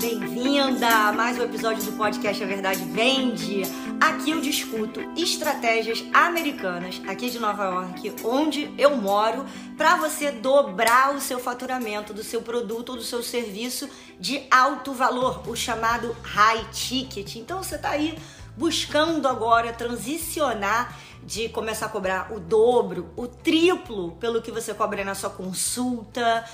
Bem-vinda a mais um episódio do podcast A Verdade Vende. Aqui eu discuto estratégias americanas aqui de Nova York, onde eu moro, para você dobrar o seu faturamento do seu produto ou do seu serviço de alto valor, o chamado high ticket. Então você está aí buscando agora transicionar de começar a cobrar o dobro, o triplo pelo que você cobra na sua consulta,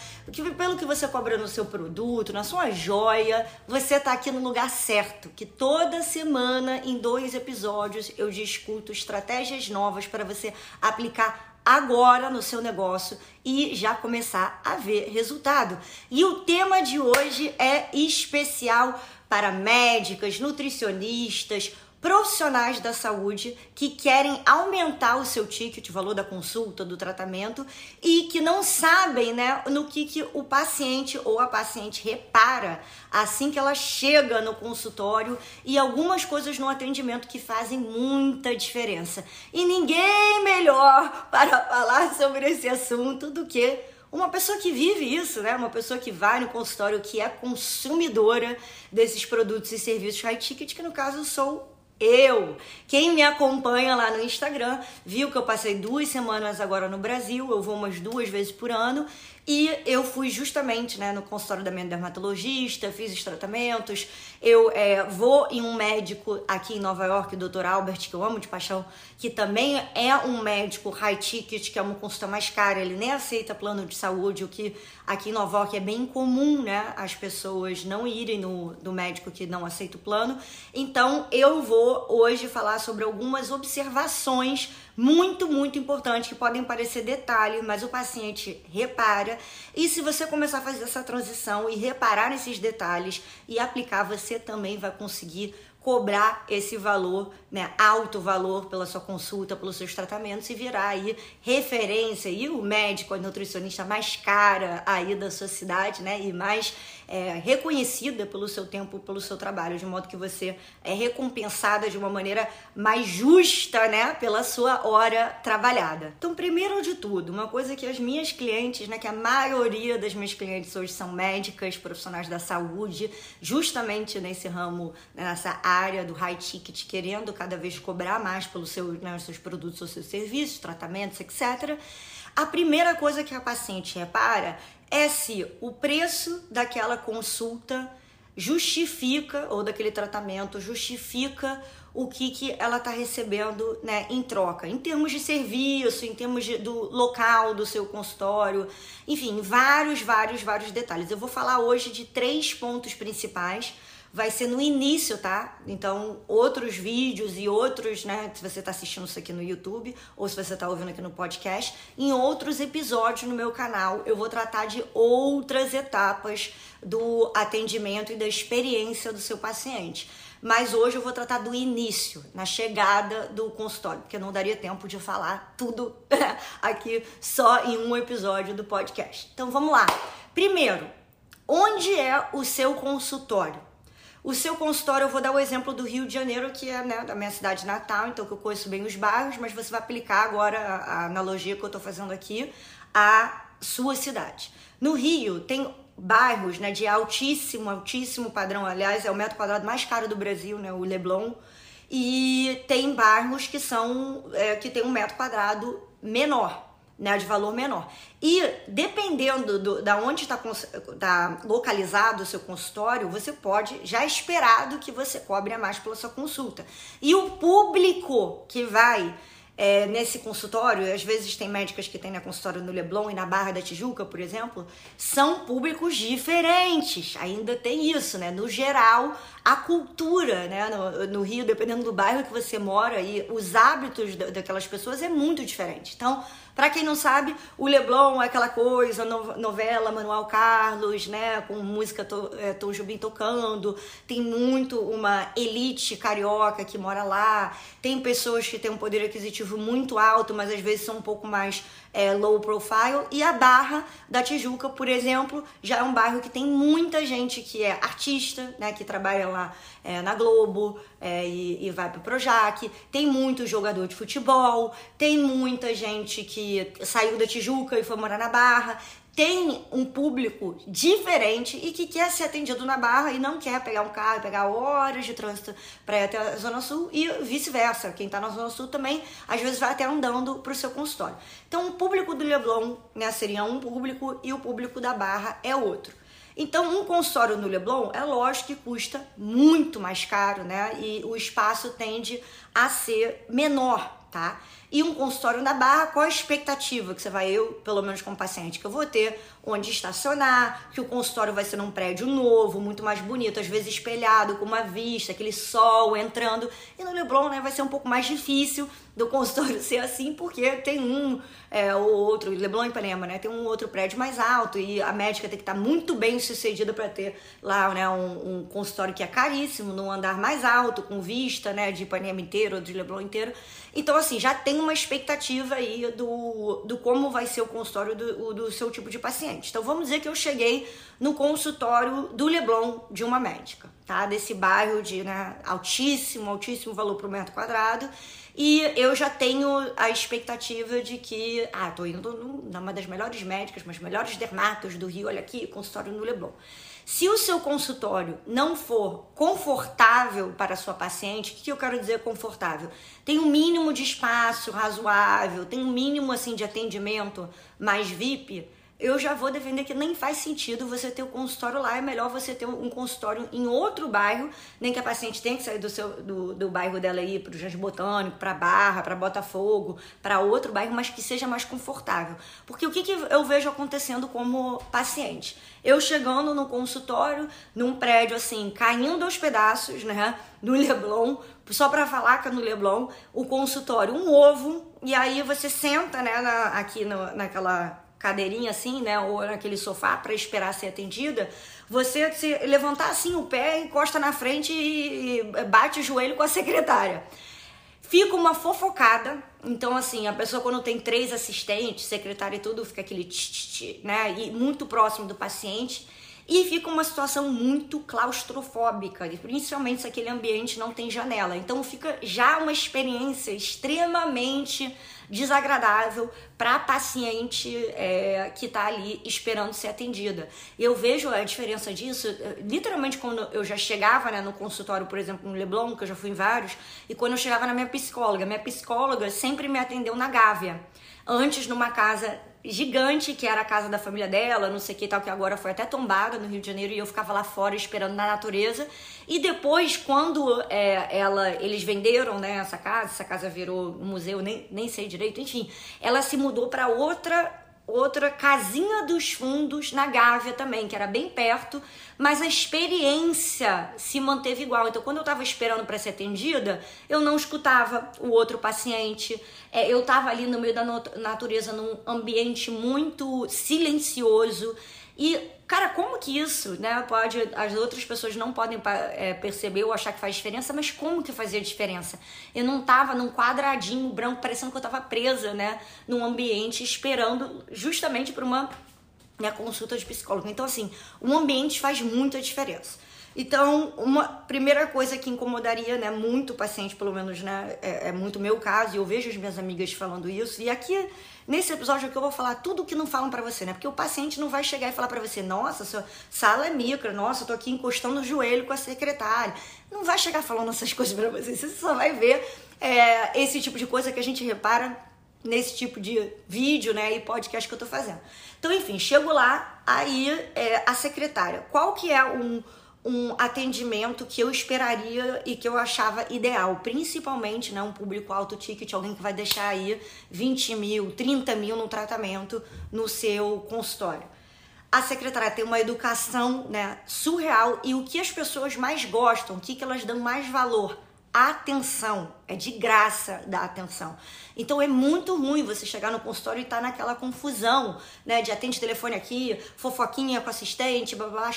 pelo que você cobra no seu produto, na sua joia, você está aqui no lugar certo. Que toda semana, em dois episódios, eu discuto estratégias novas para você aplicar agora no seu negócio e já começar a ver resultado. E o tema de hoje é especial para médicas, nutricionistas, profissionais da saúde que querem aumentar o seu ticket, o valor da consulta, do tratamento e que não sabem, né, no que, que o paciente ou a paciente repara assim que ela chega no consultório e algumas coisas no atendimento que fazem muita diferença. E ninguém melhor para falar sobre esse assunto do que uma pessoa que vive isso, né? Uma pessoa que vai no consultório, que é consumidora desses produtos e serviços high ticket, que no caso sou eu. Quem me acompanha lá no Instagram viu que eu passei duas semanas agora no Brasil, eu vou umas duas vezes por ano e eu fui justamente né, no consultório da minha dermatologista, fiz os tratamentos. Eu é, vou em um médico aqui em Nova York, o Dr. Albert, que eu amo de paixão, que também é um médico high ticket, que é uma consulta mais cara. Ele nem aceita plano de saúde, o que aqui em Nova York é bem comum, né? As pessoas não irem no, no médico que não aceita o plano. Então eu vou hoje falar sobre algumas observações muito, muito importantes que podem parecer detalhes, mas o paciente repara. E se você começar a fazer essa transição e reparar nesses detalhes e aplicar, você também vai conseguir cobrar esse valor, né, alto valor pela sua consulta, pelos seus tratamentos e virar aí referência e o médico, a nutricionista mais cara aí da sua cidade, né, e mais é, reconhecida pelo seu tempo, pelo seu trabalho, de modo que você é recompensada de uma maneira mais justa, né, pela sua hora trabalhada. Então, primeiro de tudo, uma coisa que as minhas clientes, né, que a maioria das minhas clientes hoje são médicas, profissionais da saúde, justamente nesse ramo, nessa área do high ticket, querendo cada vez cobrar mais pelos seu, né, seus produtos ou seus serviços, tratamentos, etc. A primeira coisa que a paciente repara é se o preço daquela consulta justifica, ou daquele tratamento, justifica o que, que ela está recebendo né, em troca, em termos de serviço, em termos de, do local do seu consultório, enfim, vários, vários, vários detalhes. Eu vou falar hoje de três pontos principais vai ser no início, tá? Então, outros vídeos e outros, né? Se você está assistindo isso aqui no YouTube ou se você está ouvindo aqui no podcast, em outros episódios no meu canal eu vou tratar de outras etapas do atendimento e da experiência do seu paciente. Mas hoje eu vou tratar do início, na chegada do consultório, porque não daria tempo de falar tudo aqui só em um episódio do podcast. Então vamos lá. Primeiro, onde é o seu consultório? O seu consultório, eu vou dar o exemplo do Rio de Janeiro, que é né, da minha cidade natal, então que eu conheço bem os bairros, mas você vai aplicar agora a, analogia que eu estou fazendo aqui à sua cidade. No Rio, tem bairros né, de altíssimo, altíssimo padrão, aliás, é o metro quadrado mais caro do Brasil, né, o Leblon, e tem bairros que são é, que tem um metro quadrado menor né, de valor menor. E dependendo do, da onde está tá localizado o seu consultório, você pode já esperado que você cobre a mais pela sua consulta. E o público que vai é, nesse consultório, às vezes tem médicas que tem na consultório no Leblon e na Barra da Tijuca, por exemplo, são públicos diferentes. Ainda tem isso, né? No geral, a cultura, né? No, no Rio, dependendo do bairro que você mora e os hábitos daquelas pessoas é muito diferente. Então, para quem não sabe, o Leblon é aquela coisa, novela Manuel Carlos, né, com música to, é, Tom Jobim tocando, tem muito uma elite carioca que mora lá, tem pessoas que têm um poder aquisitivo muito alto, mas às vezes são um pouco mais é, low profile. E a Barra da Tijuca, por exemplo, já é um bairro que tem muita gente que é artista, né, que trabalha lá é, na Globo é, e, e, vai pro Projac. Tem muito jogador de futebol, tem muita gente que saiu da Tijuca e foi morar na Barra tem um público diferente e que quer ser atendido na Barra e não quer pegar um carro, pegar horas de trânsito para ir até a Zona Sul e vice-versa. Quem está na Zona Sul também, às vezes, vai até andando para o seu consultório. Então, o público do Leblon né, seria um público e o público da Barra é outro. Então, um consultório no Leblon é lógico que custa muito mais caro, né? E o espaço tende a ser menor, tá? E um consultório na Barra, qual a expectativa que você vai, eu, pelo menos como paciente, que eu vou ter, onde estacionar, que o consultório vai ser num prédio novo, muito mais bonito, às vezes espelhado, com uma vista, aquele sol entrando. E no Leblon, né, vai ser um pouco mais difícil do consultório ser assim, porque tem um é, ou outro, Leblon e Ipanema, né, tem um outro prédio mais alto e a médica tem que estar muito bem sucedida para ter lá, né, um, um, consultório que é caríssimo, num andar mais alto, com vista, né, de Ipanema inteiro ou de Leblon inteiro. Então, assim, já tem uma expectativa aí do, do como vai ser o consultório do, do seu tipo de paciente. Então, vamos dizer que eu cheguei no consultório do Leblon de uma médica, tá? Desse bairro de né, altíssimo, altíssimo valor por metro quadrado. E eu já tenho a expectativa de que, ah, tô indo numa das melhores médicas, mas melhores dermatos do Rio, olha aqui, consultório no Leblon. Se o seu consultório não for confortável para a sua paciente, o que eu quero dizer confortável? Tem um mínimo de espaço razoável, tem um mínimo assim de atendimento mais VIP, eu já vou defender que nem faz sentido você ter o um consultório lá, é melhor você ter um consultório em outro bairro, nem que a paciente tenha que sair do, seu, do, do bairro dela aí para o Jardim Botânico, para Barra, para Botafogo, para outro bairro, mas que seja mais confortável. Porque o que, que eu vejo acontecendo como paciente? Eu chegando no consultório, num prédio assim, caindo aos pedaços, né, no Leblon, só para falar que é no Leblon, o consultório, um ovo, e aí você senta, né, na, aqui no, naquela cadeirinha assim, né, ou naquele sofá para esperar ser atendida, você se levantar assim o pé, encosta na frente e bate o joelho com a secretária. Fica uma fofocada. Então, assim, a pessoa quando tem três assistentes, secretária e tudo, fica aquele tch, né? E muito próximo do paciente. E fica uma situação muito claustrofóbica, principalmente se aquele ambiente não tem janela. Então fica já uma experiência extremamente desagradável para a paciente é, que está ali esperando ser atendida. Eu vejo a diferença disso, eh, literalmente, quando eu já chegava né, no consultório, por exemplo, no Leblon, que eu já fui em vários, e quando eu chegava na minha psicóloga. Minha psicóloga sempre me atendeu na Gávea. Antes, numa casa gigante, que era a casa da família dela, não sei o que tal, que agora foi até tombada no Rio de Janeiro, e eu ficava lá fora esperando na natureza. E depois, quando é, ela, eles venderam né, essa casa, essa casa virou um museu, nem, nem sei direito, enfim, ela se mudou para outra outra casinha dos fundos na Gávea também, que era bem perto, mas a experiência se manteve igual. Então, quando eu estava esperando para ser atendida, eu não escutava o outro paciente. É, eu estava ali no meio da natureza, num ambiente muito silencioso. E, cara, como que isso, né? Pode, as outras pessoas não podem é, perceber ou achar que faz diferença, mas como que fazia diferença? Eu não tava num quadradinho branco, parecendo que eu tava presa, né? Num ambiente esperando justamente para uma né, consulta de psicólogo. Então, assim, o ambiente faz muita diferença. Então, uma primeira coisa que incomodaria, né, muito o paciente, pelo menos, né, é, é muito meu caso, e eu vejo as minhas amigas falando isso, e aqui Nesse episódio aqui eu vou falar tudo o que não falam para você, né? Porque o paciente não vai chegar e falar para você, nossa, sua sala é micro, nossa, eu tô aqui encostando o joelho com a secretária. Não vai chegar falando essas coisas para você, você só vai ver é, esse tipo de coisa que a gente repara nesse tipo de vídeo, né, e podcast que eu tô fazendo. Então, enfim, chego lá, aí é, a secretária, qual que é um um atendimento que eu esperaria e que eu achava ideal, principalmente né, um público alto ticket, alguém que vai deixar aí 20 mil, 30 mil no tratamento no seu consultório. A secretária tem uma educação né, surreal e o que as pessoas mais gostam, o que, que elas dão mais valor? Atenção. É de graça dar atenção. Então é muito ruim você chegar no consultório e estar tá naquela confusão, né? De atende telefone aqui, fofoquinha com assistente, blá, blá,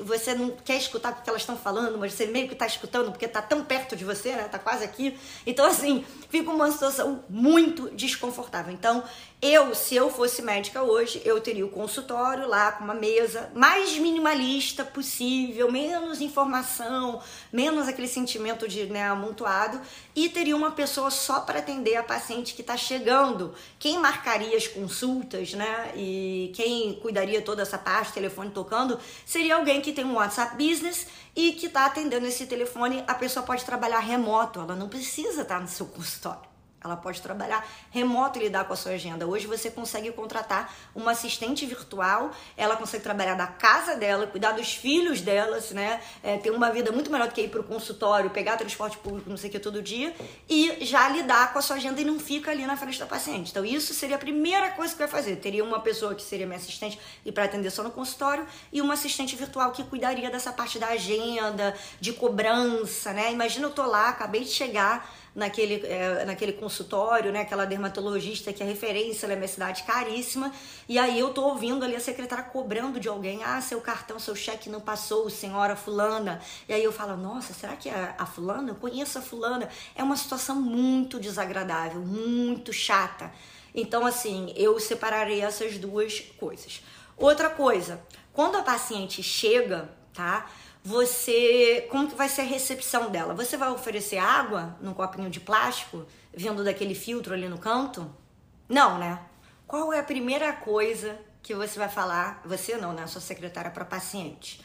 você não quer escutar o que elas estão falando, mas você meio que está escutando porque está tão perto de você, né? Tá quase aqui. Então, assim, fica uma situação muito desconfortável. Então, eu, se eu fosse médica hoje, eu teria o consultório lá com uma mesa mais minimalista possível, menos informação, menos aquele sentimento de né, amontoado, e teria uma pessoa só para atender a paciente que está chegando. Quem marcaria as consultas, né? E quem cuidaria toda essa parte, telefone tocando, seria alguém que tem um WhatsApp Business e que está atendendo esse telefone. A pessoa pode trabalhar remoto, ela não precisa estar no seu consultório. Ela pode trabalhar remoto e lidar com a sua agenda. Hoje você consegue contratar uma assistente virtual, ela consegue trabalhar da casa dela, cuidar dos filhos delas, né? É, ter uma vida muito melhor do que ir para o consultório, pegar transporte público, não sei o que, todo dia, e já lidar com a sua agenda e não fica ali na frente da paciente. Então, isso seria a primeira coisa que vai fazer. Teria uma pessoa que seria minha assistente e para atender só no consultório, e uma assistente virtual que cuidaria dessa parte da agenda, de cobrança, né? Imagina eu tô lá, acabei de chegar naquele, é, naquele consultório, né? Aquela dermatologista que é referência na minha cidade, caríssima. E aí eu tô ouvindo ali a secretária cobrando de alguém: ah, seu cartão, seu cheque não passou, senhora Fulana. E aí eu falo: nossa, será que é a Fulana? Eu conheço a Fulana. É uma situação muito desagradável, muito chata. Então, assim, eu separarei essas duas coisas. Outra coisa, quando a paciente chega, tá? Você como que vai ser a recepção dela? Você vai oferecer água num copinho de plástico, vindo daquele filtro ali no canto? Não, né? Qual é a primeira coisa que você vai falar, você não, né, sua secretária para paciente?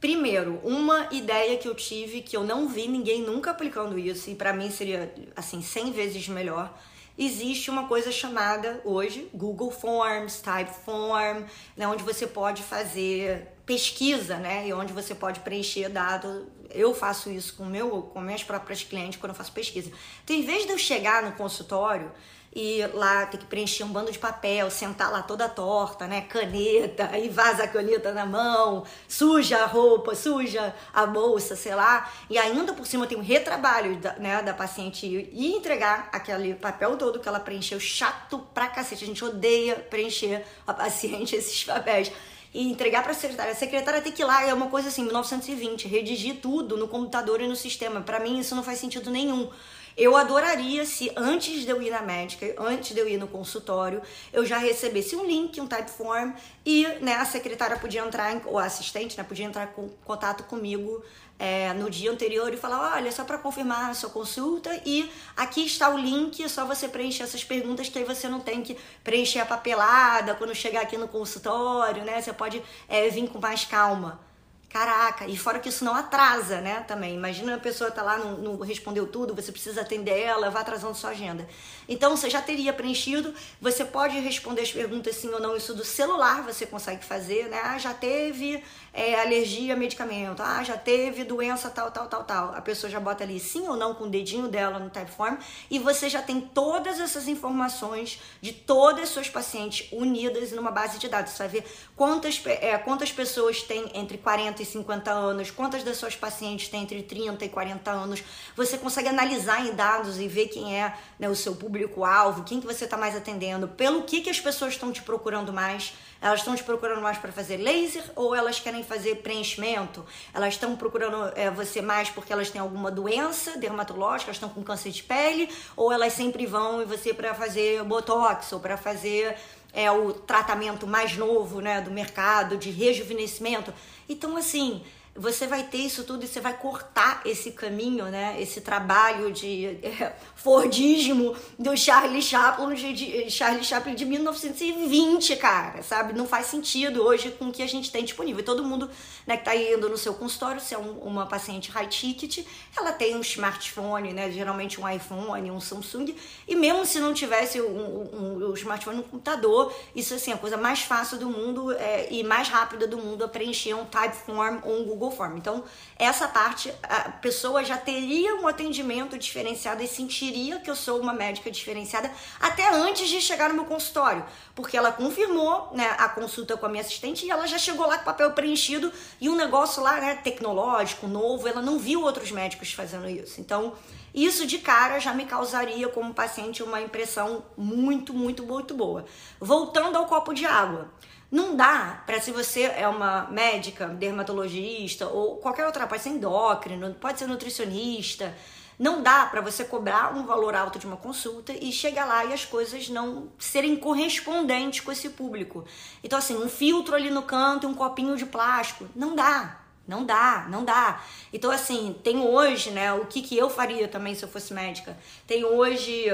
Primeiro, uma ideia que eu tive que eu não vi ninguém nunca aplicando isso e para mim seria assim 100 vezes melhor existe uma coisa chamada hoje Google Forms, Typeform, né, onde você pode fazer pesquisa, né, e onde você pode preencher dado. Eu faço isso com meu, com minhas próprias clientes quando eu faço pesquisa. Então, em vez de eu chegar no consultório e lá ter que preencher um bando de papel, sentar lá toda torta, né? Caneta, aí vaza a caneta na mão, suja a roupa, suja a bolsa, sei lá. E ainda por cima tem um retrabalho da, né, da paciente e entregar aquele papel todo que ela preencheu, chato pra cacete. A gente odeia preencher a paciente esses papéis e entregar para a secretária. A secretária tem que ir lá, é uma coisa assim, 1920, redigir tudo no computador e no sistema. Para mim isso não faz sentido nenhum. Eu adoraria se antes de eu ir na médica, antes de eu ir no consultório, eu já recebesse um link, um type form e né, a secretária podia entrar, ou a assistente né, podia entrar em contato comigo é, no dia anterior e falar: olha, só para confirmar a sua consulta e aqui está o link, é só você preencher essas perguntas que aí você não tem que preencher a papelada quando chegar aqui no consultório, né? Você pode é, vir com mais calma. Caraca, e fora que isso não atrasa, né? Também. Imagina a pessoa tá lá, não, não respondeu tudo, você precisa atender ela, vai atrasando sua agenda. Então você já teria preenchido, você pode responder as perguntas sim ou não, isso do celular você consegue fazer, né? Ah, já teve é, alergia a medicamento, ah, já teve doença tal, tal, tal, tal. A pessoa já bota ali sim ou não com o dedinho dela no Typeform e você já tem todas essas informações de todas as suas pacientes unidas numa base de dados. Você vai ver quantas, é, quantas pessoas têm entre 40 e 50 anos, quantas das suas pacientes têm entre 30 e 40 anos. Você consegue analisar em dados e ver quem é né, o seu público público-alvo, quem que você está mais atendendo, pelo que, que as pessoas estão te procurando mais. Elas estão te procurando mais para fazer laser ou elas querem fazer preenchimento? Elas estão procurando é, você mais porque elas têm alguma doença dermatológica, estão com câncer de pele, ou elas sempre vão e você para fazer botox ou para fazer é, o tratamento mais novo né, do mercado de rejuvenescimento. Então, assim, você vai ter isso tudo e você vai cortar esse caminho, né? Esse trabalho de é, Fordismo do Charlie Chaplin de, de, Charlie Chaplin de 1920, cara, sabe? Não faz sentido hoje com o que a gente tem disponível. E todo mundo né, que tá indo no seu consultório, se é um, uma paciente high ticket, ela tem um smartphone, né? Geralmente um iPhone, um Samsung. E mesmo se não tivesse um, um, um smartphone no computador, isso assim, é a coisa mais fácil do mundo é, e mais rápida do mundo a preencher um Typeform ou um Google Google Form. Então, essa parte, a pessoa já teria um atendimento diferenciado e sentiria que eu sou uma médica diferenciada até antes de chegar no meu consultório, porque ela confirmou né, a consulta com a minha assistente e ela já chegou lá com papel preenchido e um negócio lá né, tecnológico, novo, ela não viu outros médicos fazendo isso. Então, Isso de cara já me causaria, como paciente, uma impressão muito, muito, muito boa. Voltando ao copo de água. Não dá para se você é uma médica, dermatologista ou qualquer outra, pode ser endócrino, pode ser nutricionista, não dá para você cobrar um valor alto de uma consulta e chegar lá e as coisas não serem correspondentes com esse público. Então, assim, um filtro ali no canto, um copinho de plástico, não dá. Não dá, não dá. Então, assim, tem hoje, né? O que, que eu faria também se eu fosse médica? Tem hoje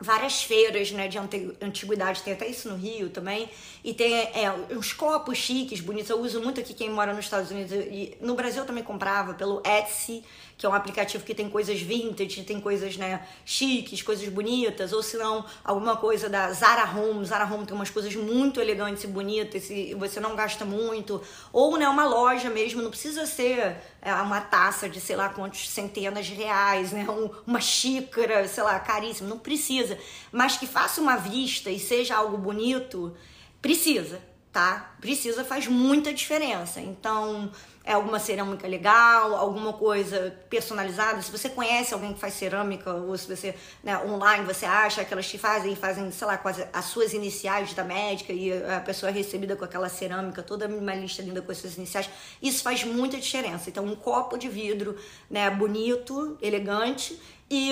várias feiras né, de antiguidade, tem até isso no Rio também, e tem é, uns copos chiques, bonitos, eu uso muito aqui quem mora nos Estados Unidos, e no Brasil eu também comprava pelo Etsy, que é um aplicativo que tem coisas vintage, tem coisas, né, chiques, coisas bonitas, ou se não, alguma coisa da Zara Home. Zara Home tem umas coisas muito elegantes e bonitas e você não gasta muito. Ou, né, uma loja mesmo, não precisa ser uma taça de sei lá quantos centenas de reais, né, um, uma xícara, sei lá, caríssima, não precisa. Mas que faça uma vista e seja algo bonito, precisa, tá? Precisa, faz muita diferença. Então, é alguma cerâmica legal, alguma coisa personalizada. Se você conhece alguém que faz cerâmica, ou se você, né, online, você acha que elas te fazem, fazem, sei lá, quase as suas iniciais da médica e a pessoa é recebida com aquela cerâmica toda minimalista, linda com as suas iniciais, isso faz muita diferença. Então, um copo de vidro, né, bonito, elegante e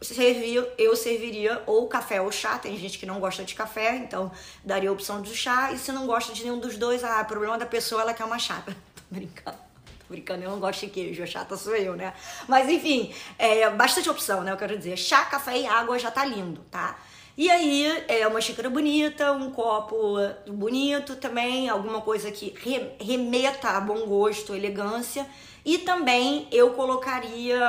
servir, eu serviria ou café ou chá. Tem gente que não gosta de café, então daria a opção do chá. E se não gosta de nenhum dos dois, ah, problema da pessoa ela quer uma chata. brincando. Tô brincando, eu não gosto de queijo, a chata sou eu, né? Mas enfim, é bastante opção, né? Eu quero dizer, chá, café e água já tá lindo, tá? E aí, é uma xícara bonita, um copo bonito também, alguma coisa que remeta a bom gosto, elegância. E também eu colocaria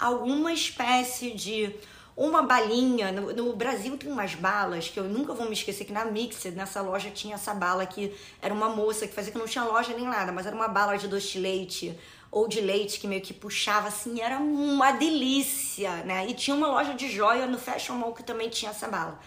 alguma espécie de uma balinha. No, no, Brasil tem umas balas que eu nunca vou me esquecer que na Mixer, nessa loja, tinha essa bala que era uma moça que fazia que não tinha loja nem nada, mas era uma bala de doce de leite ou de leite que meio que puxava assim, era uma delícia, né? E tinha uma loja de joia no Fashion Mall que também tinha essa bala.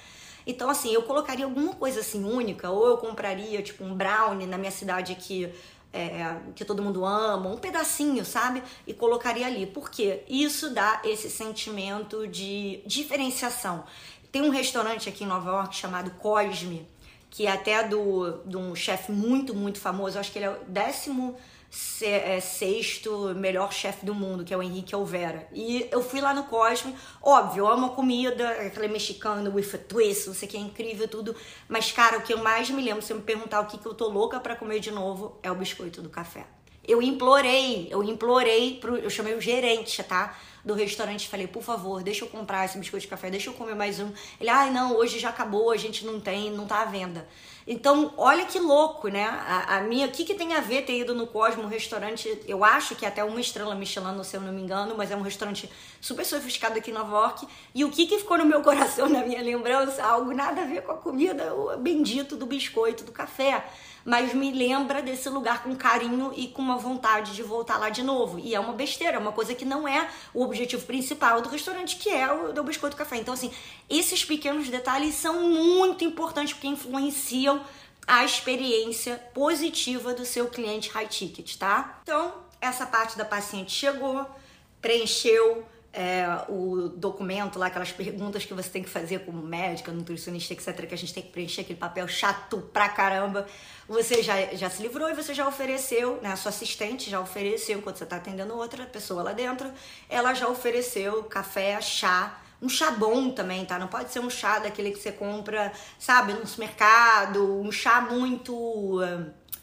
Então, assim, eu colocaria alguma coisa assim única, ou eu compraria, tipo, um brownie na minha cidade aqui, é, que todo mundo ama, um pedacinho, sabe? E colocaria ali. Porque isso dá esse sentimento de diferenciação. Tem um restaurante aqui em Nova York chamado Cosme, que é até do, de um chefe muito, muito famoso. Acho que ele é o décimo sexto melhor chefe do mundo, que é o Henrique Olvera. E eu fui lá no Cosme, óbvio, amo a comida, aquela mexicana with a twist, não sei que é incrível tudo. Mas, cara, o que eu mais me lembro, se eu me perguntar o que, que eu tô louca para comer de novo, é o biscoito do café. Eu implorei, eu implorei, pro, eu chamei o gerente, tá? Do restaurante falei, por favor, deixa eu comprar esse biscoito de café, deixa eu comer mais um. Ele, ai, ah, não, hoje já acabou, a gente não tem, não tá à venda. Então, olha que louco, né? A, a minha, o que, que tem a ver ter ido no Cosmo, um restaurante, eu acho que é até uma estrela Michelin, se eu não me engano, mas é um restaurante super sofisticado aqui em Nova York. E o que, que ficou no meu coração, na minha lembrança? Algo nada a ver com a comida, o bendito do biscoito, do café mas me lembra desse lugar com carinho e com uma vontade de voltar lá de novo. E é uma besteira, é uma coisa que não é o objetivo principal do restaurante, que é o do biscoito café. Então, assim, esses pequenos detalhes são muito importantes porque influenciam a experiência positiva do seu cliente high ticket, tá? Então, essa parte da paciente chegou, preencheu, é, o documento lá, aquelas perguntas que você tem que fazer como médica, nutricionista, etc., que a gente tem que preencher aquele papel chato pra caramba. Você já, já se livrou e você já ofereceu, né? A sua assistente já ofereceu, quando você tá atendendo outra pessoa lá dentro, ela já ofereceu café, chá, um chá bom também, tá? Não pode ser um chá daquele que você compra, sabe, no supermercado, um chá muito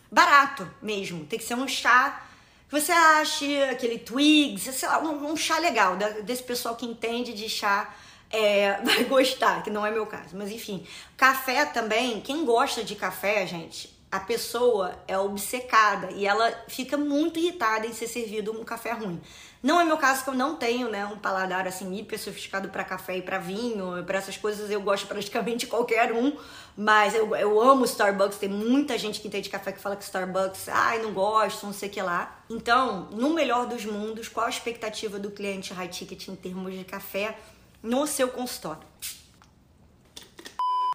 barato mesmo. Tem que ser um chá que você ache, aquele twigs, sei lá, um, um chá legal, desse pessoal que entende de chá. É, vai gostar, que não é meu caso, mas enfim. Café também, quem gosta de café, gente, a pessoa é obcecada e ela fica muito irritada em ser servido um café ruim. Não é meu caso que eu não tenho, né, um paladar assim hiper sofisticado para café e para vinho, para essas coisas eu gosto praticamente qualquer um, mas eu, eu amo Starbucks, tem muita gente que entende café que fala que Starbucks, ai, não gosto, não sei o que lá. Então, no melhor dos mundos, qual a expectativa do cliente high ticket em termos de café no seu consultório?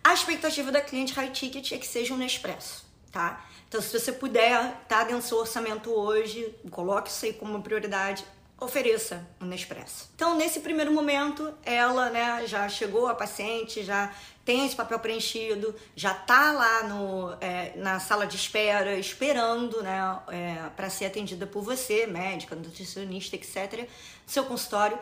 A expectativa da cliente high ticket é que seja um Nespresso, tá? Então, se você puder, tá dentro do seu orçamento hoje, coloque isso aí como prioridade ofereça um Nespresso. Então, nesse primeiro momento, ela né, já chegou a paciente, já tem esse papel preenchido, já tá lá no, é, na sala de espera, esperando né, é, para ser atendida por você, médica, nutricionista, etc., seu consultório.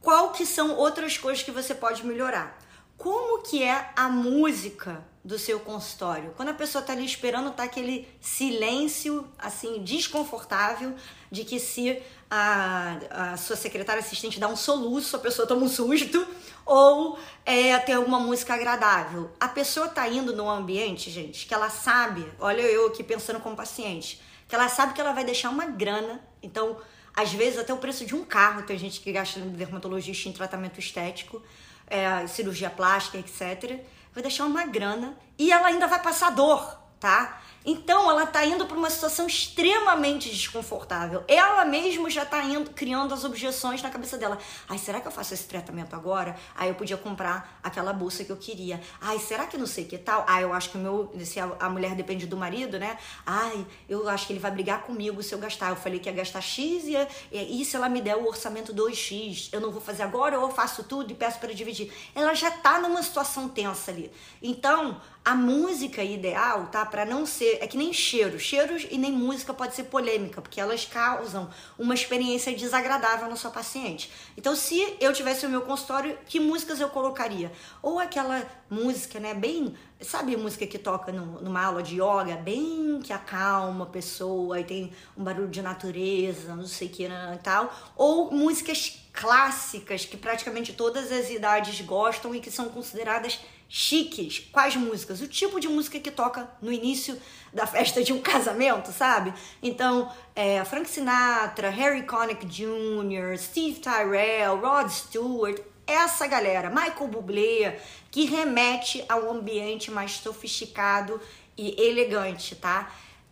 Qual que são outras coisas que você pode melhorar? Como que é a música do seu consultório? Quando a pessoa está ali esperando, tá aquele silêncio assim desconfortável de que se a, a sua secretária assistente dá um soluço, a pessoa toma um susto, ou é, ter alguma música agradável. A pessoa tá indo num ambiente, gente, que ela sabe, olha eu aqui pensando como paciente, que ela sabe que ela vai deixar uma grana, então, às vezes até o preço de um carro, tem gente que gasta no dermatologista em tratamento estético, é, cirurgia plástica, etc. Vai deixar uma grana e ela ainda vai passar dor, tá? Então ela está indo para uma situação extremamente desconfortável. Ela mesma já está criando as objeções na cabeça dela. Ai, será que eu faço esse tratamento agora? Aí eu podia comprar aquela bolsa que eu queria. Ai, será que não sei que tal? Ai, eu acho que o meu, se a, a mulher depende do marido, né? Ai, eu acho que ele vai brigar comigo se eu gastar. Eu falei que ia gastar X e, e, e se ela me der o orçamento 2X, eu não vou fazer agora ou eu faço tudo e peço para dividir. Ela já está numa situação tensa ali. Então, a música ideal, tá? Para não ser. É que nem cheiro. Cheiros e nem música pode ser polêmica, porque elas causam uma experiência desagradável na sua paciente. Então, se eu tivesse o meu consultório, que músicas eu colocaria? Ou aquela música, né? Bem. Sabe música que toca no, numa aula de yoga? Bem que acalma a pessoa, e tem um barulho de natureza, não sei o que né, e tal. Ou músicas clássicas que praticamente todas as idades gostam e que são consideradas chiques. Quais músicas? O tipo de música que toca no início da festa de um casamento, sabe? Então, é, Frank Sinatra, Harry Connick Jr., Steve Tyrell, Rod Stewart, essa galera, Michael Bublé, que remete ao ambiente mais sofisticado e elegante, tá?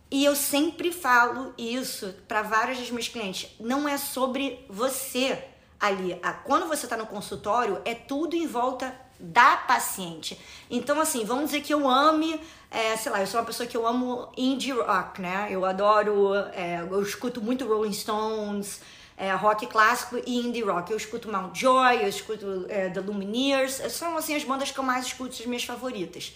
E eu sempre falo isso para vários dos meus clientes. Não é sobre você ali. Quando você está no consultório, é tudo em volta da paciente. Então, assim, vamos dizer que eu ame, é, sei lá, eu sou uma pessoa que eu amo indie rock, né? Eu adoro, é, eu escuto muito Rolling Stones, é, rock clássico e indie rock. Eu escuto Mount Joy, eu escuto é, The Lumineers, são assim as bandas que eu mais escuto, as minhas favoritas.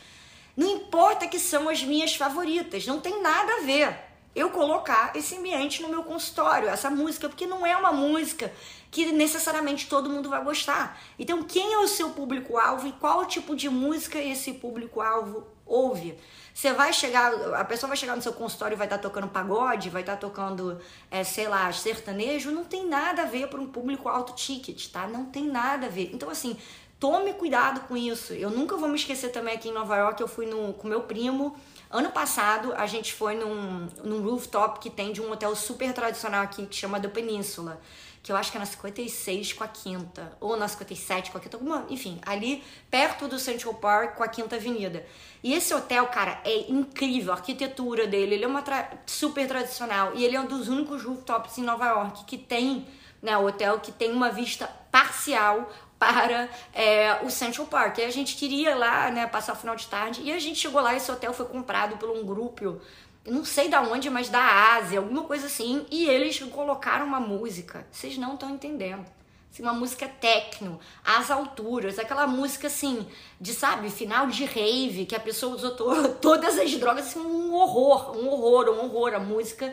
Não importa que são as minhas favoritas, não tem nada a ver eu colocar esse ambiente no meu consultório, essa música, porque não é uma música que necessariamente todo mundo vai gostar. Então, quem é o seu público-alvo e qual tipo de música esse público-alvo ouve? Você vai chegar, a pessoa vai chegar no seu consultório e vai estar tá tocando pagode, vai estar tá tocando, é, sei lá, sertanejo, não tem nada a ver para um público alto ticket, tá? Não tem nada a ver. Então, assim, tome cuidado com isso. Eu nunca vou me esquecer também aqui em Nova York, eu fui no, com meu primo Ano passado a gente foi num, num rooftop que tem de um hotel super tradicional aqui que chama The Península, que eu acho que é na 56 com a Quinta, ou na 57 com a Quinta, alguma, enfim, ali perto do Central Park com a Quinta Avenida. E esse hotel, cara, é incrível, a arquitetura dele, ele é uma tra super tradicional e ele é um dos únicos rooftops em Nova York que tem, né, o hotel que tem uma vista parcial para é, o Central Park. E a gente queria lá, né, passar o final de tarde. E a gente chegou lá, esse hotel foi comprado por um grupo, não sei da onde, mas da Ásia, alguma coisa assim. E eles colocaram uma música. Vocês não estão entendendo. Assim, uma música techno, às alturas, aquela música assim, de sabe, final de rave, que a pessoa usou to todas as drogas, assim, um horror, um horror, um horror. A música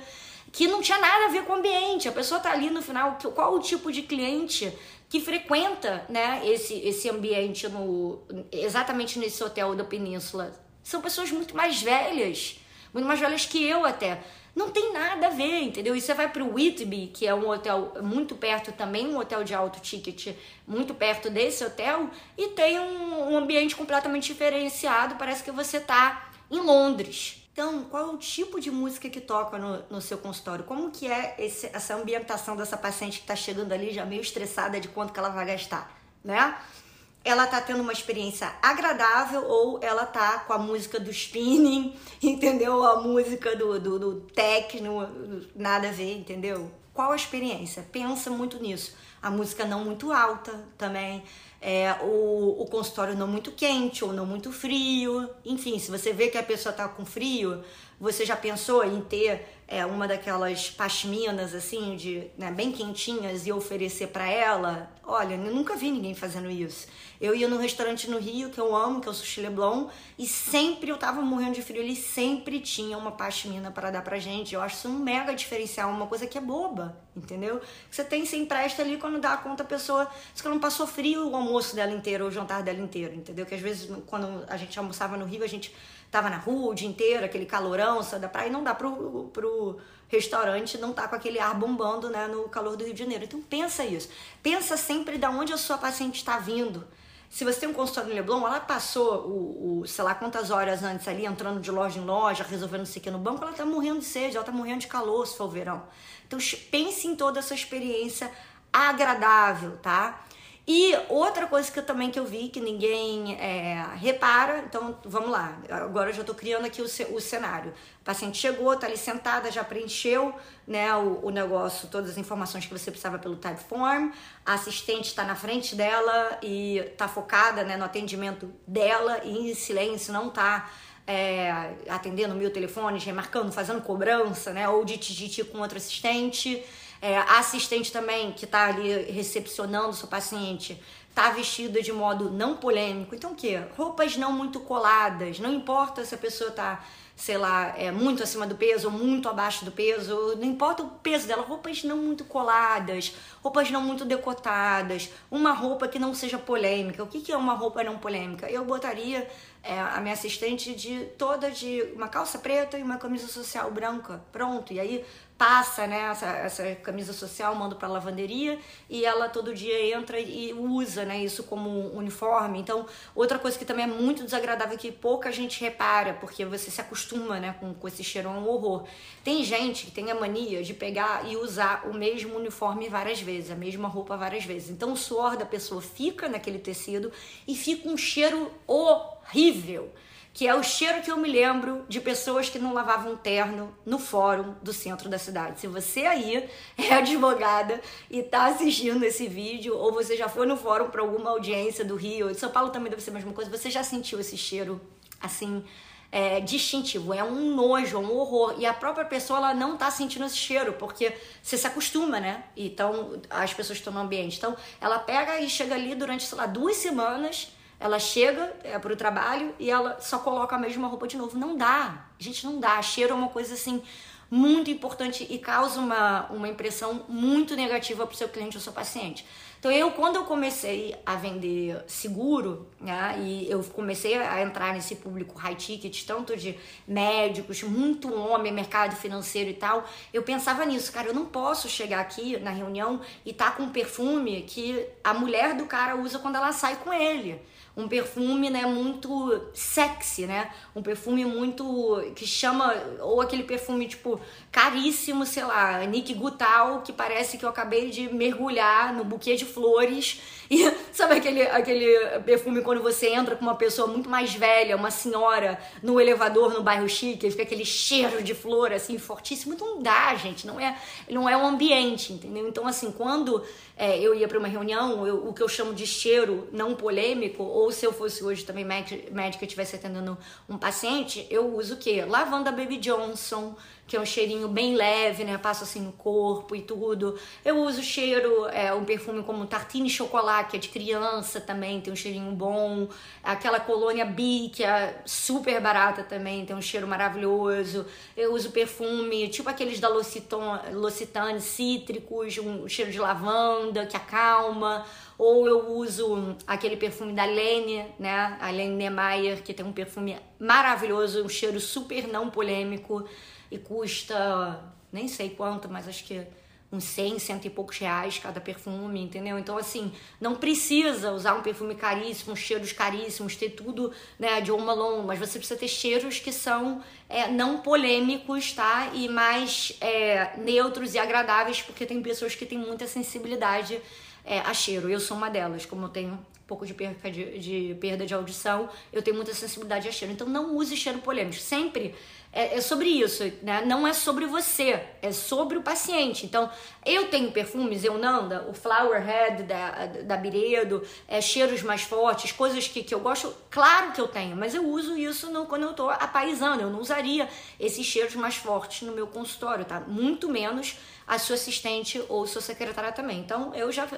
que não tinha nada a ver com o ambiente. A pessoa tá ali no final, qual o tipo de cliente que frequenta né, esse, esse ambiente no, exatamente nesse hotel da Península. São pessoas muito mais velhas, muito mais velhas que eu até. Não tem nada a ver, entendeu? E você vai para o Whitby, que é um hotel muito perto também, um hotel de alto ticket, muito perto desse hotel, e tem um, um ambiente completamente diferenciado. Parece que você está em Londres. Então, qual é o tipo de música que toca no, no seu consultório? Como que é esse, essa ambientação dessa paciente que está chegando ali já meio estressada de quanto que ela vai gastar, né? Ela está tendo uma experiência agradável ou ela tá com a música do spinning, entendeu? A música do, do, do techno, nada a ver, entendeu? Qual a experiência? Pensa muito nisso. A música não muito alta também é, o, o consultório não muito quente ou não muito frio. Enfim, se você vê que a pessoa está com frio, você já pensou em ter é, uma daquelas pashminas, assim, de né, bem quentinhas e oferecer para ela, olha, eu nunca vi ninguém fazendo isso. Eu ia num restaurante no Rio, que eu amo, que é o Sushi Leblon, e sempre eu tava morrendo de frio, ele sempre tinha uma pashmina para dar pra gente. Eu acho isso um mega diferencial, uma coisa que é boba, entendeu? Você tem, você empresta ali, quando dá a conta a pessoa, diz que ela não passou frio o almoço dela inteiro, ou o jantar dela inteiro, entendeu? Que às vezes, quando a gente almoçava no Rio, a gente tava na rua o dia inteiro, aquele calorão, sai da praia, e não dá pro, pro restaurante não tá com aquele ar bombando, né, no calor do Rio de Janeiro. Então pensa isso. Pensa sempre de onde a sua paciente está vindo. Se você tem um consultório no Leblon, ela passou o, o, sei lá quantas horas antes ali, entrando de loja em loja, resolvendo isso aqui no banco, ela tá morrendo de sede, ela tá morrendo de calor se for o verão. Então pense em toda essa experiência agradável, tá? E outra coisa que eu também que eu vi que ninguém é, repara, então vamos lá, agora eu já estou criando aqui o, o cenário. Paciente chegou, está ali sentada, já preencheu né, o, o, negócio, todas as informações que você precisava pelo Typeform, a assistente está na frente dela e está focada né, no atendimento dela e em silêncio, não está é, atendendo mil telefones, remarcando, fazendo cobrança, né, ou de tititi com outro assistente. É, a assistente também, que está ali recepcionando o seu paciente, está vestida de modo não polêmico. Então, o quê? Roupas não muito coladas. Não importa se a pessoa está, sei lá, é, muito acima do peso ou muito abaixo do peso. Não importa o peso dela. Roupas não muito coladas. Roupas não muito decotadas. Uma roupa que não seja polêmica. O que, que é uma roupa não polêmica? Eu botaria é, a minha assistente de toda de uma calça preta e uma camisa social branca. Pronto. E aí passa né, essa, essa camisa social, manda para lavanderia e ela todo dia entra e usa né, isso como uniforme. Então, outra coisa que também é muito desagradável que pouca gente repara, porque você se acostuma né, com, com esse cheiro, é um horror. Tem gente que tem a mania de pegar e usar o mesmo uniforme várias vezes, a mesma roupa várias vezes. Então, o suor da pessoa fica naquele tecido e fica um cheiro horrível que é o cheiro que eu me lembro de pessoas que não lavavam terno no fórum do centro da cidade. Se você aí é advogada e está assistindo esse vídeo, ou você já foi no fórum para alguma audiência do Rio, de São Paulo também deve ser a mesma coisa, você já sentiu esse cheiro assim é, distintivo, é um nojo, um horror. E a própria pessoa ela não tá sentindo esse cheiro, porque você se acostuma, né? Então, as pessoas estão no ambiente. Então, ela pega e chega ali durante, sei lá, duas semanas ela chega é, para o trabalho e ela só coloca a mesma roupa de novo. Não dá. Gente, não dá. Cheiro é uma coisa assim muito importante e causa uma, uma impressão muito negativa para o seu cliente ou seu paciente. Então eu, quando eu comecei a vender seguro, né, e eu comecei a entrar nesse público high ticket, tanto de médicos, muito homem, mercado financeiro e tal, eu pensava nisso, cara, eu não posso chegar aqui na reunião e tá com um perfume que a mulher do cara usa quando ela sai com ele um perfume, né, muito sexy, né? Um perfume muito que chama ou aquele perfume tipo caríssimo, sei lá, Nick Gutal, que parece que eu acabei de mergulhar no buquê de flores. E sabe aquele aquele perfume quando você entra com uma pessoa muito mais velha, uma senhora no elevador no bairro chique, fica aquele cheiro de flor assim fortíssimo, não dá, gente, não é não é o ambiente, entendeu? Então assim, quando é, eu ia para uma reunião, eu, o que eu chamo de cheiro não polêmico, ou se eu fosse hoje também médica e estivesse atendendo um paciente, eu uso o quê? Lavanda Baby Johnson, que é um cheirinho bem leve, né? Passa assim no corpo e tudo. Eu uso cheiro, é, um perfume como Tartine Chocolate, que é de criança também, tem um cheirinho bom. Aquela colônia B, que é super barata também, tem um cheiro maravilhoso. Eu uso perfume, tipo aqueles da L'Occitane, cítricos, um cheiro de lavanda que acalma ou eu uso aquele perfume da Lene, né? A Lene Niemeyer, que tem um perfume maravilhoso, um cheiro super não polêmico e custa nem sei quanto, mas acho que uns 100, cento e poucos reais cada perfume, entendeu? Então, assim, não precisa usar um perfume caríssimo, cheiros caríssimos, ter tudo, né, de uma long, mas você precisa ter cheiros que são é, não polêmicos, tá? E mais é, neutros e agradáveis, porque tem pessoas que têm muita sensibilidade é, a cheiro. Eu sou uma delas, como eu tenho pouco de perda de, de, perda de audição, eu tenho muita sensibilidade a cheiro. Então não use cheiro polêmico. Sempre é, é, sobre isso, né? Não é sobre você, é sobre o paciente. Então, eu tenho perfumes, eu Nanda, o Flower Head da, da Biredo, é, cheiros mais fortes, coisas que, que eu gosto, claro que eu tenho, mas eu uso isso no, quando eu tô apaisando. Eu não usaria esses cheiros mais fortes no meu consultório, tá? Muito menos a sua assistente ou sua secretária também. Então eu já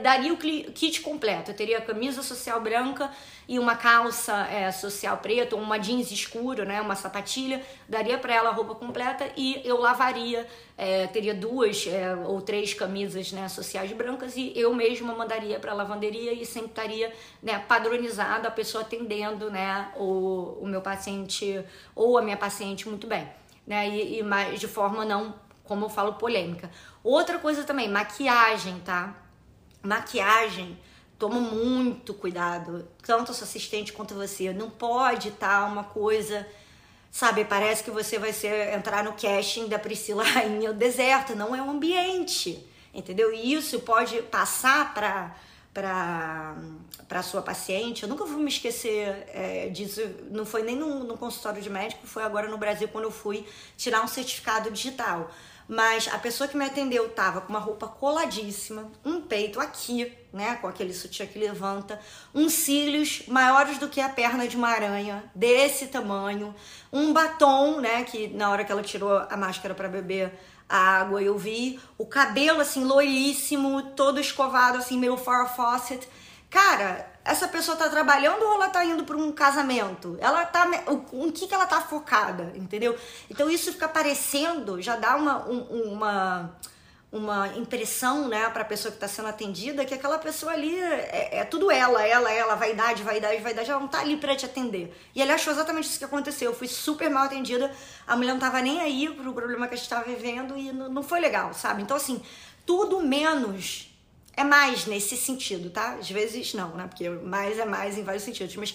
daria o kit completo. Eu teria camisa social branca e uma calça é, social preta, ou uma jeans escuro, né, uma sapatilha. Daria para ela a roupa completa e eu lavaria. É, teria duas é, ou três camisas né, sociais brancas e eu mesma mandaria para a lavanderia e sempre estaria né, padronizado a pessoa atendendo né, o, o meu paciente ou a minha paciente muito bem. Né, e, e de forma não como eu falo, polêmica. Outra coisa também, maquiagem, tá? Maquiagem, toma muito cuidado, tanto a sua assistente quanto você. Não pode estar tá uma coisa, sabe? Parece que você vai ser entrar no casting da Priscila Rainha o deserto. Não é um ambiente, entendeu? E isso pode passar para para sua paciente. Eu nunca vou me esquecer é, disso. Não foi nem no consultório de médico, foi agora no Brasil quando eu fui tirar um certificado digital mas a pessoa que me atendeu tava com uma roupa coladíssima, um peito aqui, né, com aquele sutiã que levanta, uns cílios maiores do que a perna de uma aranha, desse tamanho, um batom, né, que na hora que ela tirou a máscara para beber a água eu vi, o cabelo assim loiríssimo, todo escovado assim meio Farrah Fawcett. Cara, essa pessoa tá trabalhando ou ela tá indo para um casamento? Ela tá. O, que, que ela tá focada, entendeu? Então isso fica parecendo, já dá uma, um, uma, uma impressão, né, pra pessoa que tá sendo atendida, que aquela pessoa ali é, é, tudo ela, ela, ela, vaidade, vaidade, vaidade, ela não tá ali pra te atender. E ele achou exatamente isso que aconteceu. Eu fui super mal atendida, a mulher não tava nem aí pro problema que a gente tava vivendo e não, não foi legal, sabe? Então, assim, tudo menos é mais nesse sentido, tá? Às vezes não, né? Porque mais é mais em vários sentidos. Mas,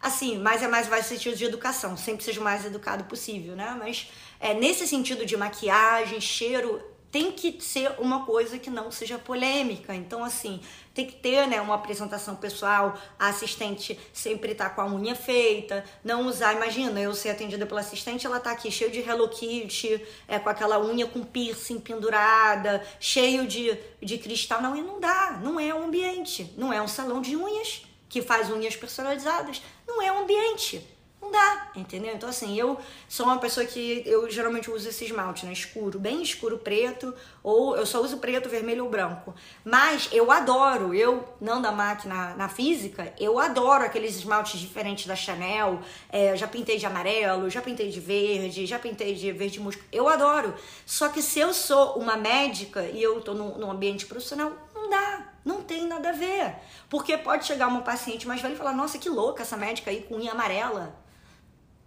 assim, mais é mais em vários sentidos de educação. Sempre seja o mais educado possível, né? Mas é, nesse sentido de maquiagem, cheiro, tem que ser uma coisa que não seja polêmica. Então, assim, tem que ter né, uma apresentação pessoal, a assistente sempre tá com a unha feita, não usar, imagina, eu ser atendida pela assistente, ela tá aqui cheio de Hello Kitty, é, com aquela unha com piercing pendurada, cheio de, de cristal. Não, e não dá, não é um ambiente, não é um salão de unhas que faz unhas personalizadas, não é um ambiente. Não dá, entendeu? Então, assim, eu sou uma pessoa que eu geralmente uso esse esmalte, né? Escuro, bem escuro preto, ou eu só uso preto, vermelho ou branco. Mas eu adoro, eu, não da máquina na física, eu adoro aqueles esmaltes diferentes da Chanel. É, já pintei de amarelo, já pintei de verde, já pintei de verde musgo. Eu adoro. Só que se eu sou uma médica e eu tô num, num ambiente profissional, não dá. Não tem nada a ver. Porque pode chegar uma paciente mais velha e falar: Nossa, que louca essa médica aí com unha amarela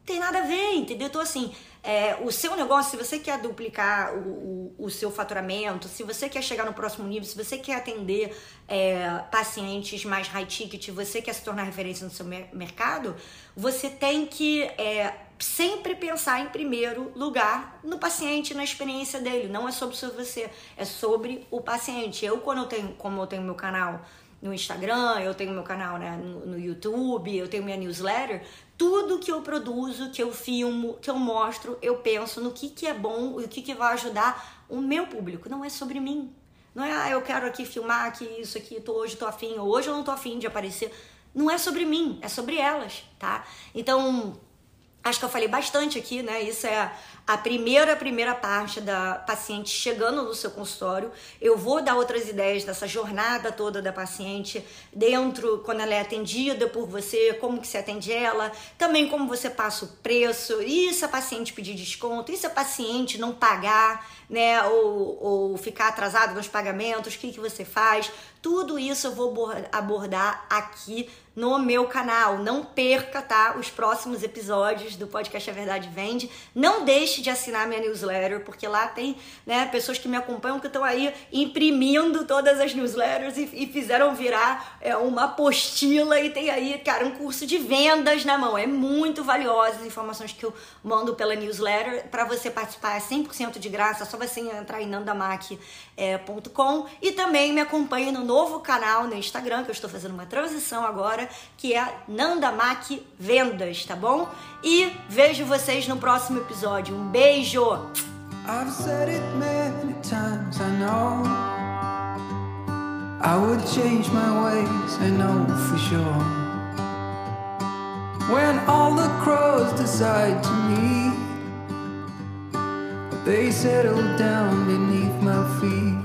tem nada a ver, entendeu? Então, assim, é, o seu negócio, se você quer duplicar o, o, o, seu faturamento, se você quer chegar no próximo nível, se você quer atender é, pacientes mais high ticket, você quer se tornar referência no seu mercado, você tem que é, sempre pensar em primeiro lugar no paciente, na experiência dele. Não é sobre você, é sobre o paciente. Eu, quando eu tenho, como eu tenho meu canal no Instagram, eu tenho meu canal né, no, no, YouTube, eu tenho minha newsletter. Tudo que eu produzo, que eu filmo, que eu mostro, eu penso no que, que é bom e o que, que vai ajudar o meu público. Não é sobre mim. Não é, ah, eu quero aqui filmar aqui isso aqui, tô, hoje tô afim, ou hoje eu não tô afim de aparecer. Não é sobre mim, é sobre elas, tá? Então, acho que eu falei bastante aqui, né? Isso é a primeira, primeira parte da paciente chegando no seu consultório. Eu vou dar outras ideias dessa jornada toda da paciente dentro, quando ela é atendida por você, como que você atende ela, também como você passa o preço, e se a paciente pedir desconto, e se a paciente não pagar, né, ou, ou ficar atrasado nos pagamentos, o que, que você faz? Tudo isso eu vou abordar aqui no meu canal. Não perca, tá? Os próximos episódios do podcast A Verdade Vende. Não deixe de assinar minha newsletter, porque lá tem né, pessoas que me acompanham que estão aí imprimindo todas as newsletters e, e fizeram virar é, uma apostila e tem aí, cara, um curso de vendas na mão. É muito valiosa as informações que eu mando pela newsletter. Para você participar é 100% de graça, só você entrar em nandamac.com é, e também me acompanhe no novo canal no Instagram, que eu estou fazendo uma transição agora, que é Nandamac Vendas, tá bom? E vejo vocês no próximo episódio. Um beijo! I've said it many times, I know I would change my ways, I know for sure When all the crows decide to meet They settle down beneath my feet